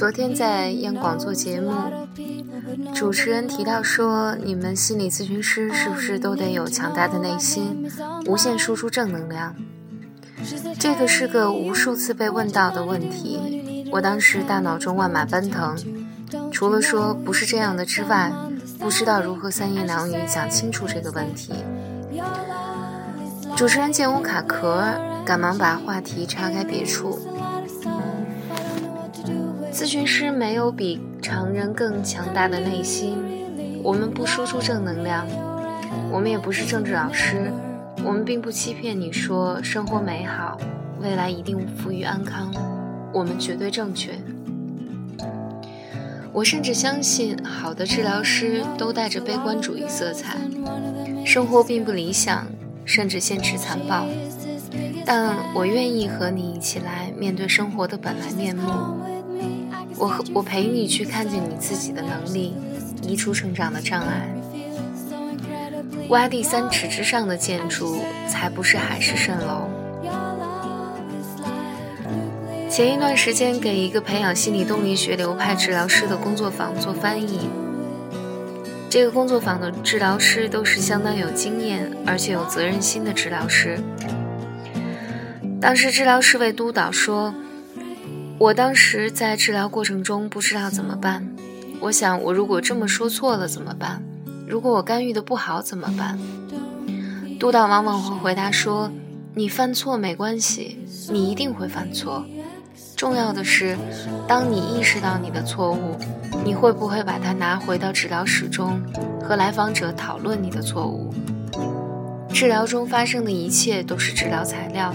昨天在央广做节目，主持人提到说，你们心理咨询师是不是都得有强大的内心，无限输出正能量？这个是个无数次被问到的问题。我当时大脑中万马奔腾，除了说不是这样的之外，不知道如何三言两语讲清楚这个问题。主持人见我卡壳，赶忙把话题岔开别处。咨询师没有比常人更强大的内心，我们不输出正能量，我们也不是政治老师，我们并不欺骗你说生活美好，未来一定富裕安康，我们绝对正确。我甚至相信，好的治疗师都带着悲观主义色彩，生活并不理想，甚至现实残暴，但我愿意和你一起来面对生活的本来面目。我我陪你去看见你自己的能力，移除成长的障碍。挖地三尺之上的建筑，才不是海市蜃楼。前一段时间给一个培养心理动力学流派治疗师的工作坊做翻译，这个工作坊的治疗师都是相当有经验而且有责任心的治疗师。当时治疗师为督导说。我当时在治疗过程中不知道怎么办，我想我如果这么说错了怎么办？如果我干预的不好怎么办？督导往往会回答说：“你犯错没关系，你一定会犯错。重要的是，当你意识到你的错误，你会不会把它拿回到治疗室中，和来访者讨论你的错误？治疗中发生的一切都是治疗材料，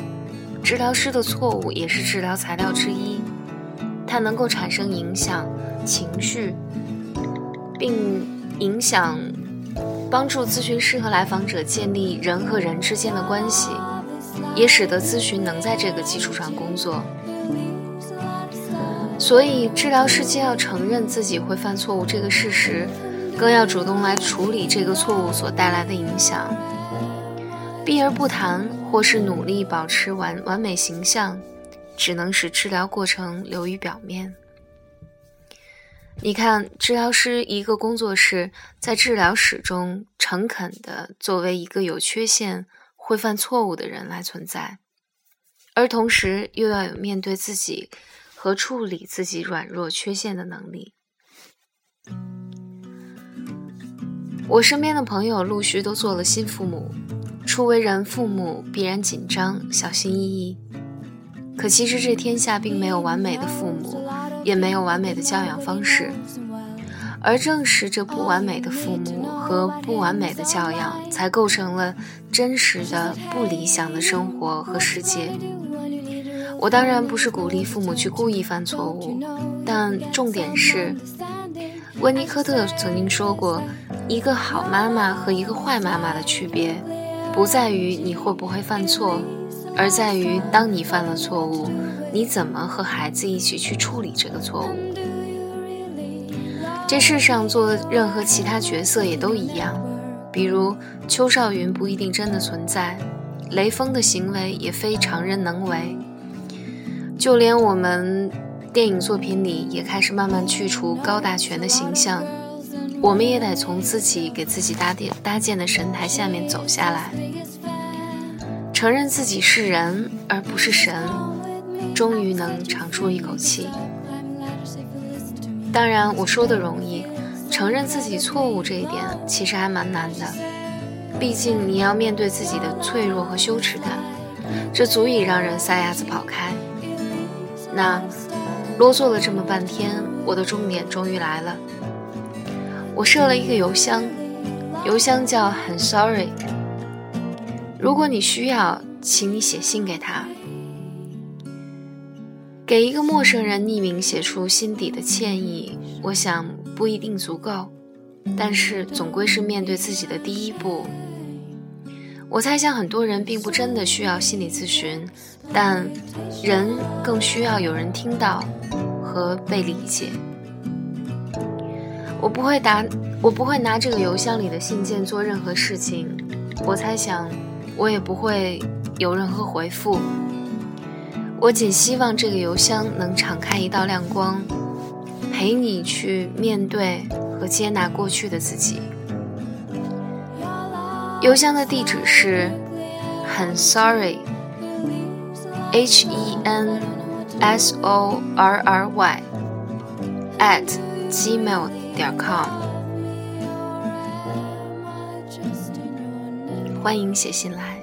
治疗师的错误也是治疗材料之一。”它能够产生影响情绪，并影响帮助咨询师和来访者建立人和人之间的关系，也使得咨询能在这个基础上工作。所以，治疗师既要承认自己会犯错误这个事实，更要主动来处理这个错误所带来的影响。避而不谈，或是努力保持完完美形象。只能使治疗过程流于表面。你看，治疗师一个工作室在治疗室中诚恳的作为一个有缺陷、会犯错误的人来存在，而同时又要有面对自己和处理自己软弱缺陷的能力。我身边的朋友陆续都做了新父母，初为人父母必然紧张、小心翼翼。可其实这天下并没有完美的父母，也没有完美的教养方式，而正是这不完美的父母和不完美的教养，才构成了真实的不理想的生活和世界。我当然不是鼓励父母去故意犯错误，但重点是，温尼科特曾经说过，一个好妈妈和一个坏妈妈的区别，不在于你会不会犯错。而在于，当你犯了错误，你怎么和孩子一起去处理这个错误？这世上做任何其他角色也都一样，比如邱少云不一定真的存在，雷锋的行为也非常人能为，就连我们电影作品里也开始慢慢去除高大全的形象，我们也得从自己给自己搭建搭建的神台下面走下来。承认自己是人而不是神，终于能长出一口气。当然，我说的容易，承认自己错误这一点其实还蛮难的。毕竟你要面对自己的脆弱和羞耻感，这足以让人撒丫子跑开。那啰嗦了这么半天，我的重点终于来了。我设了一个邮箱，邮箱叫很 sorry。如果你需要，请你写信给他。给一个陌生人匿名写出心底的歉意，我想不一定足够，但是总归是面对自己的第一步。我猜想很多人并不真的需要心理咨询，但人更需要有人听到和被理解。我不会答，我不会拿这个邮箱里的信件做任何事情。我猜想。我也不会有任何回复，我仅希望这个邮箱能敞开一道亮光，陪你去面对和接纳过去的自己。邮箱的地址是很 sorry，h e n s o r r y at gmail 点 com，欢迎写信来。